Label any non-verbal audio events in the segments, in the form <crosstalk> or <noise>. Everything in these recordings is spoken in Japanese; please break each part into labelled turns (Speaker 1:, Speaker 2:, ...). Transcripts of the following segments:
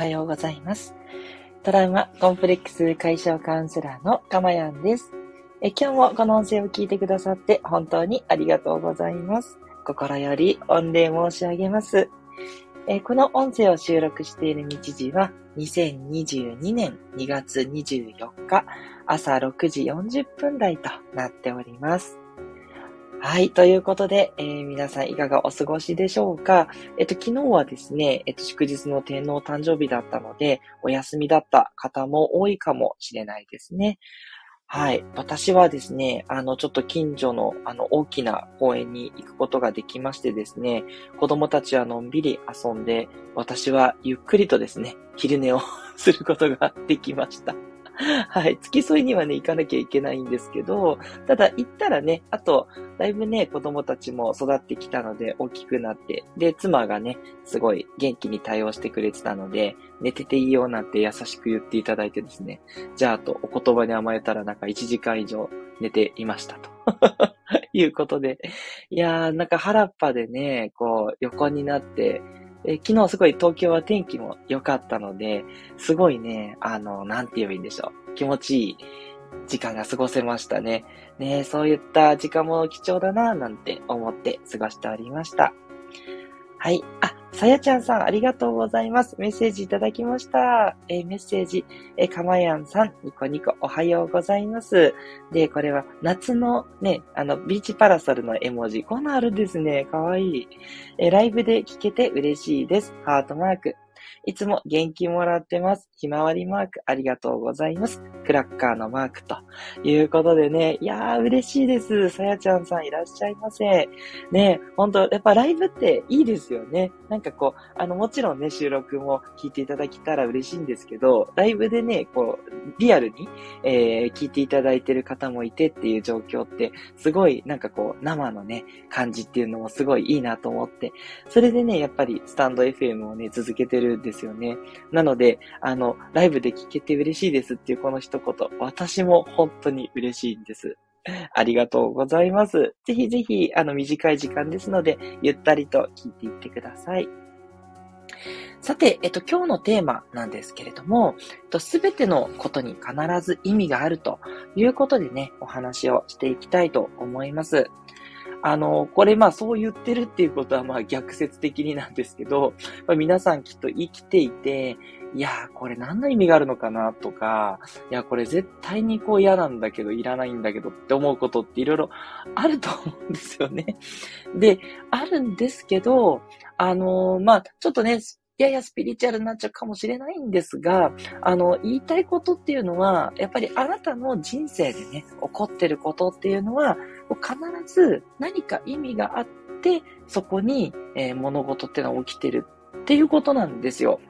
Speaker 1: はようございます。トラウマコンプレックス解消カウンセラーのかまやんです。え今日もこの音声を聞いてくださって本当にありがとうございます。心より御礼申し上げます。えこの音声を収録している日時は2022年2月24日朝6時40分台となっております。はい。ということで、えー、皆さんいかがお過ごしでしょうか？えっと、昨日はですね、えっと、祝日の天皇誕生日だったので、お休みだった方も多いかもしれないですね。はい。私はですね、あの、ちょっと近所の、あの、大きな公園に行くことができましてですね、子供たちはのんびり遊んで、私はゆっくりとですね、昼寝を <laughs> することができました。<laughs> はい。付き添いにはね、行かなきゃいけないんですけど、ただ行ったらね、あと、だいぶね、子供たちも育ってきたので、大きくなって、で、妻がね、すごい元気に対応してくれてたので、寝てていいよなんて優しく言っていただいてですね、じゃあとお言葉に甘えたらなんか1時間以上寝ていましたと。<laughs> いうことで。いやー、なんか原っぱでね、こう、横になって、え昨日すごい東京は天気も良かったので、すごいね、あの、なんて言えばいいんでしょう。気持ちいい時間が過ごせましたね。ねそういった時間も貴重だな、なんて思って過ごしておりました。はい。あ、さやちゃんさん、ありがとうございます。メッセージいただきました。えー、メッセージ、えー、かまやんさん、ニコニコおはようございます。で、これは夏のね、あの、ビーチパラソルの絵文字。こんなあるんですね。かわいい。えー、ライブで聞けて嬉しいです。ハートマーク。いつも元気もらってます。ひまわりマークありがとうございます。クラッカーのマークということでね、いやー嬉しいです。さやちゃんさんいらっしゃいませ。ね、ほんと、やっぱライブっていいですよね。なんかこう、あの、もちろんね、収録も聞いていただけたら嬉しいんですけど、ライブでね、こう、リアルに、えー、聞いていただいてる方もいてっていう状況って、すごいなんかこう、生のね、感じっていうのもすごいいいなと思って、それでね、やっぱりスタンド FM をね、続けてるんでですよね。なので、あの、ライブで聞けて嬉しいですっていうこの一言、私も本当に嬉しいんです。ありがとうございます。ぜひぜひ、あの、短い時間ですので、ゆったりと聞いていってください。さて、えっと、今日のテーマなんですけれども、すべてのことに必ず意味があるということでね、お話をしていきたいと思います。あの、これまあそう言ってるっていうことはまあ逆説的になんですけど、<laughs> まあ、皆さんきっと生きていて、いやーこれ何の意味があるのかなとか、いやこれ絶対にこう嫌なんだけどいらないんだけどって思うことっていろいろあると思うんですよね。で、あるんですけど、あのー、まあちょっとね、ややスピリチュアルになっちゃうかもしれないんですが、あの、言いたいことっていうのは、やっぱりあなたの人生でね、起こってることっていうのは、必ず何か意味があって、そこに、えー、物事っていうのは起きてるっていうことなんですよ。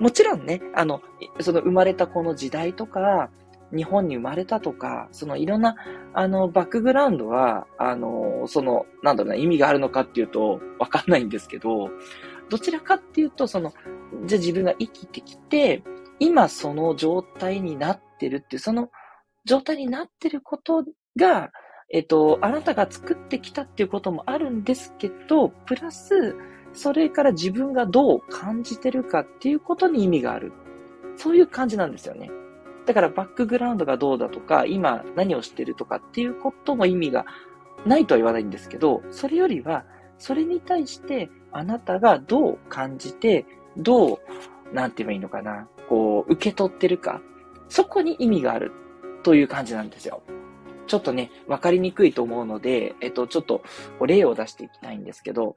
Speaker 1: もちろんね、あの、その生まれたこの時代とか、日本に生まれたとか、そのいろんな、あの、バックグラウンドは、あの、その、なんだろうな、意味があるのかっていうと、わかんないんですけど、どちらかっていうと、その、じゃあ自分が生きてきて、今その状態になってるっていう、その状態になってることが、えっと、あなたが作ってきたっていうこともあるんですけど、プラス、それから自分がどう感じてるかっていうことに意味がある。そういう感じなんですよね。だからバックグラウンドがどうだとか、今何をしてるとかっていうことも意味がないとは言わないんですけど、それよりは、それに対してあなたがどう感じて、どう、なんて言えばいいのかな、こう、受け取ってるか、そこに意味がある。という感じなんですよ。ちょっとね、わかりにくいと思うので、えっと、ちょっと例を出していきたいんですけど、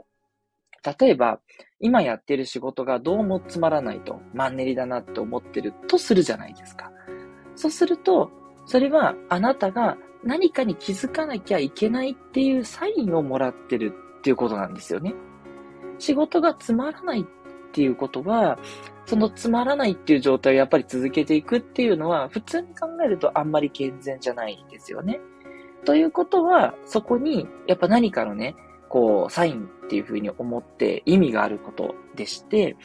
Speaker 1: 例えば、今やってる仕事がどうもつまらないと、マンネリだなって思ってるとするじゃないですか。そうすると、それはあなたが何かに気づかなきゃいけないっていうサインをもらってるっていうことなんですよね。仕事がつまらないっていうことは、そのつまらないっていう状態をやっぱり続けていくっていうのは、普通に考えるとあんまり健全じゃないんですよね。ということは、そこに、やっぱ何かのね、こう、サインっていうふうに思って意味があることでして、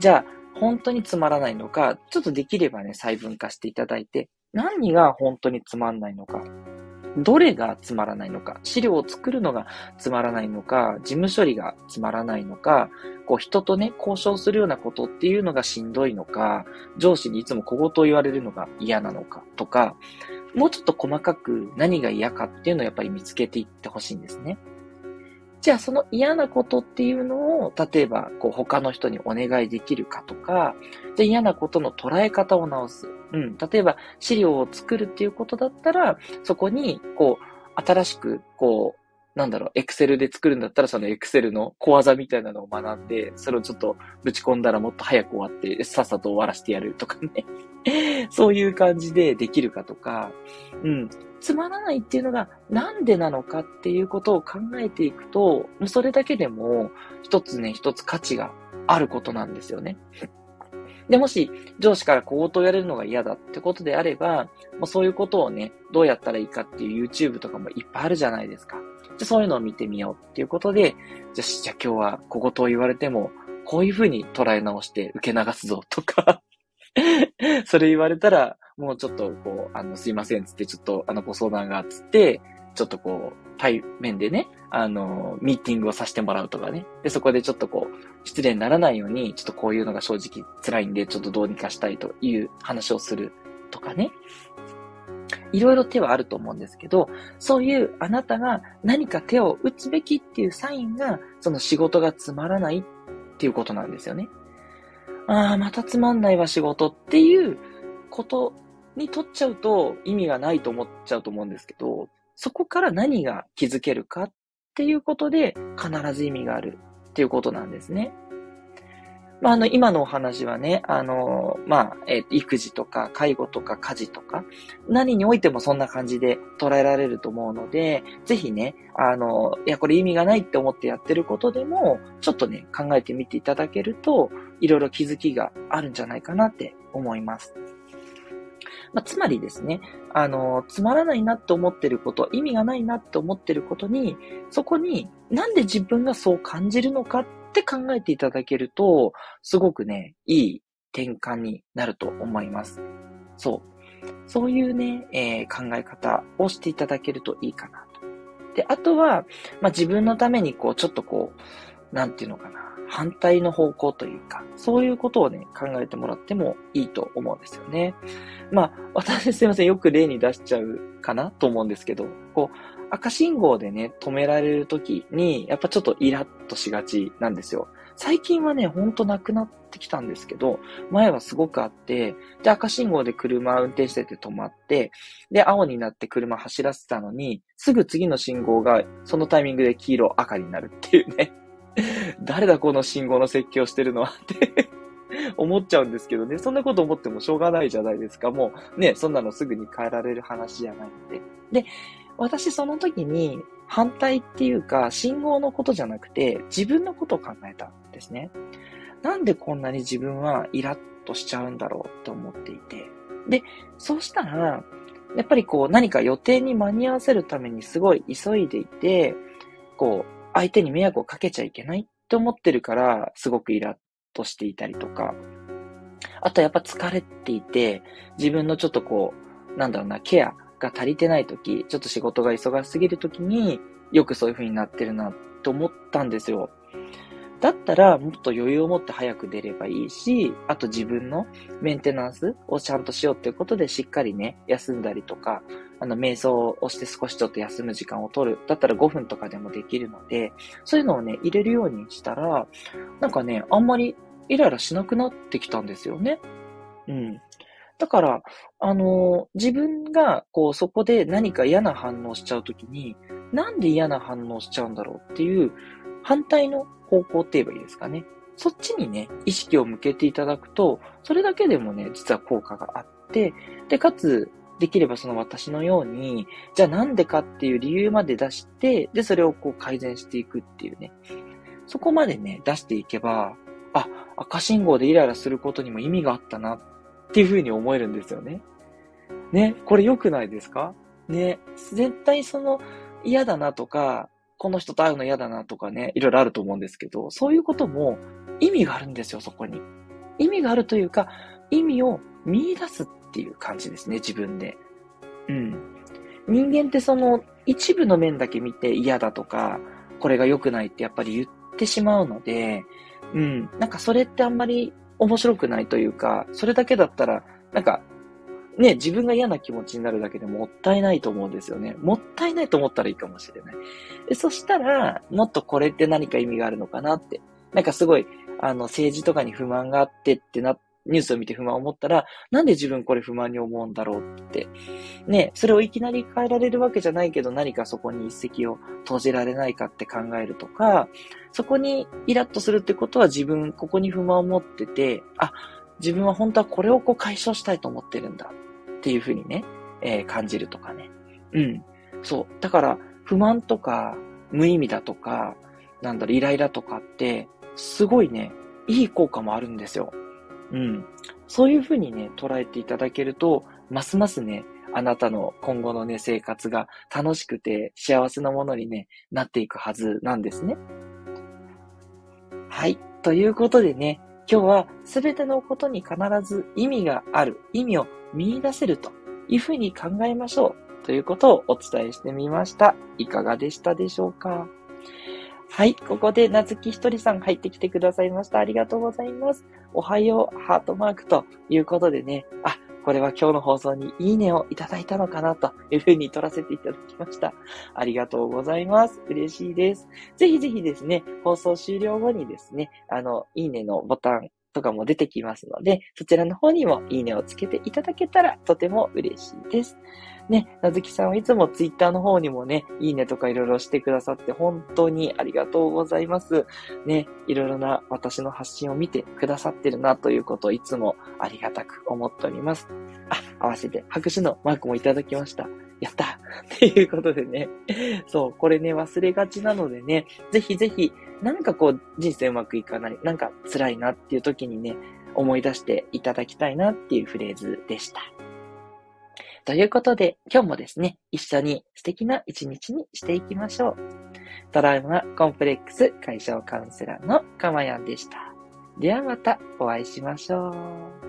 Speaker 1: じゃあ、本当につまらないのか、ちょっとできればね、細分化していただいて、何が本当につまんないのか。どれがつまらないのか、資料を作るのがつまらないのか、事務処理がつまらないのか、こう人とね、交渉するようなことっていうのがしんどいのか、上司にいつも小言を言われるのが嫌なのかとか、もうちょっと細かく何が嫌かっていうのをやっぱり見つけていってほしいんですね。じゃあその嫌なことっていうのを、例えばこう他の人にお願いできるかとか、じゃあ嫌なことの捉え方を直す。うん。例えば資料を作るっていうことだったら、そこにこう新しくこうなんだろう、エクセルで作るんだったら、そのエクセルの小技みたいなのを学んで、それをちょっとぶち込んだらもっと早く終わって、さっさと終わらせてやるとかね。<laughs> そういう感じでできるかとか、うん。つまらないっていうのがなんでなのかっていうことを考えていくと、それだけでも一つね、一つ価値があることなんですよね。<laughs> で、もし上司から小言を言われるのが嫌だってことであれば、もうそういうことをね、どうやったらいいかっていう YouTube とかもいっぱいあるじゃないですか。じゃそういうのを見てみようっていうことで、じゃ、じゃあ今日は小言を言われても、こういうふうに捉え直して受け流すぞとか <laughs> それ言われたら、もうちょっとこう、あの、すいませんつって、ちょっとあの、ご相談がつって、ちょっとこう、対面でね、あの、ミーティングをさせてもらうとかね。で、そこでちょっとこう、失礼にならないように、ちょっとこういうのが正直辛いんで、ちょっとどうにかしたいという話をするとかね。いろいろ手はあると思うんですけど、そういうあなたが何か手を打つべきっていうサインが、その仕事がつまらないっていうことなんですよね。ああ、またつまんないわ仕事っていうことにとっちゃうと意味がないと思っちゃうと思うんですけど、そこから何が気づけるかっていうことで必ず意味があるっていうことなんですね。まあ、あの、今のお話はね、あの、まあ、え育児とか介護とか家事とか、何においてもそんな感じで捉えられると思うので、ぜひね、あの、いや、これ意味がないって思ってやってることでも、ちょっとね、考えてみていただけると、いろいろ気づきがあるんじゃないかなって思います。まあ、つまりですね、あの、つまらないなって思ってること、意味がないなって思ってることに、そこになんで自分がそう感じるのかって考えていただけると、すごくね、いい転換になると思います。そう。そういうね、えー、考え方をしていただけるといいかなと。で、あとは、まあ、自分のためにこう、ちょっとこう、なんていうのかな、反対の方向というか、そういうことをね、考えてもらってもいいと思うんですよね。まあ、私すいません、よく例に出しちゃうかなと思うんですけど、こう、赤信号でね、止められるときに、やっぱちょっとイラッとしがちなんですよ。最近はね、ほんとなくなってきたんですけど、前はすごくあって、で、赤信号で車運転してて止まって、で、青になって車走らせたのに、すぐ次の信号がそのタイミングで黄色、赤になるっていうね。<laughs> 誰だこの信号の説教してるのはって <laughs> 思っちゃうんですけどね。そんなこと思ってもしょうがないじゃないですか。もうね、そんなのすぐに変えられる話じゃないので。で、私その時に反対っていうか、信号のことじゃなくて、自分のことを考えたんですね。なんでこんなに自分はイラッとしちゃうんだろうと思っていて。で、そうしたら、やっぱりこう何か予定に間に合わせるためにすごい急いでいて、こう相手に迷惑をかけちゃいけないって思ってるから、すごくイラッとしていたりとか、あとやっぱ疲れていて、自分のちょっとこう、なんだろうな、ケアが足りてない時、ちょっと仕事が忙しすぎる時によくそういう風になってるなと思ったんですよ。だったらもっと余裕を持って早く出ればいいし、あと自分のメンテナンスをちゃんとしようっていうことでしっかりね、休んだりとか、あの、瞑想をして少しちょっと休む時間を取る。だったら5分とかでもできるので、そういうのをね、入れるようにしたら、なんかね、あんまりイライラしなくなってきたんですよね。うん。だから、あの、自分が、こう、そこで何か嫌な反応しちゃうときに、なんで嫌な反応しちゃうんだろうっていう、反対の方向って言えばいいですかね。そっちにね、意識を向けていただくと、それだけでもね、実は効果があって、で、かつ、できればその私のように、じゃあなんでかっていう理由まで出して、で、それをこう改善していくっていうね。そこまでね、出していけば、あ、赤信号でイライラすることにも意味があったなっていう風に思えるんですよね。ね、これ良くないですか？ね、絶対その嫌だなとか、この人と会うの嫌だなとかね、いろいろあると思うんですけど、そういうことも意味があるんですよ、そこに。意味があるというか、意味を見出すっていう感じですね、自分で。うん。人間ってその一部の面だけ見て嫌だとか、これが良くないってやっぱり言ってしまうので、うん、なんかそれってあんまり面白くないというか、それだけだったら、なんか、ね、自分が嫌な気持ちになるだけでもったいないと思うんですよね。もったいないと思ったらいいかもしれない。でそしたら、もっとこれって何か意味があるのかなって。なんかすごい、あの、政治とかに不満があってってなっ、ニュースを見て不満を持ったら、なんで自分これ不満に思うんだろうって。ね、それをいきなり変えられるわけじゃないけど、何かそこに一石を投じられないかって考えるとか、そこにイラッとするってことは自分、ここに不満を持ってて、あ、自分は本当はこれをこう解消したいと思ってるんだっていうふうにね、えー、感じるとかね。うん。そう。だから、不満とか、無意味だとか、なんだろ、イライラとかって、すごいね、いい効果もあるんですよ。うん。そういうふうにね、捉えていただけると、ますますね、あなたの今後のね、生活が楽しくて幸せなものにね、なっていくはずなんですね。はい。ということでね、今日は全てのことに必ず意味がある、意味を見出せるというふうに考えましょうということをお伝えしてみました。いかがでしたでしょうか？はい。ここで、なずきひとりさん入ってきてくださいました。ありがとうございます。おはよう、ハートマークということでね。あ、これは今日の放送にいいねをいただいたのかなというふうに撮らせていただきました。ありがとうございます。嬉しいです。ぜひぜひですね、放送終了後にですね、あの、いいねのボタンとかも出てきますので、そちらの方にもいいねをつけていただけたらとても嬉しいです。ね、なずきさんはいつもツイッターの方にもね、いいねとかいろいろしてくださって本当にありがとうございます。ね、いろいろな私の発信を見てくださってるなということをいつもありがたく思っております。あ、合わせて拍手のマークもいただきました。やったっていうことでね。そう、これね、忘れがちなのでね、ぜひぜひ、なんかこう、人生うまくいかない、なんか辛いなっていう時にね、思い出していただきたいなっていうフレーズでした。ということで、今日もですね、一緒に素敵な一日にしていきましょう。トラウマコンプレックス解消カウンセラーのかまやんでした。ではまたお会いしましょう。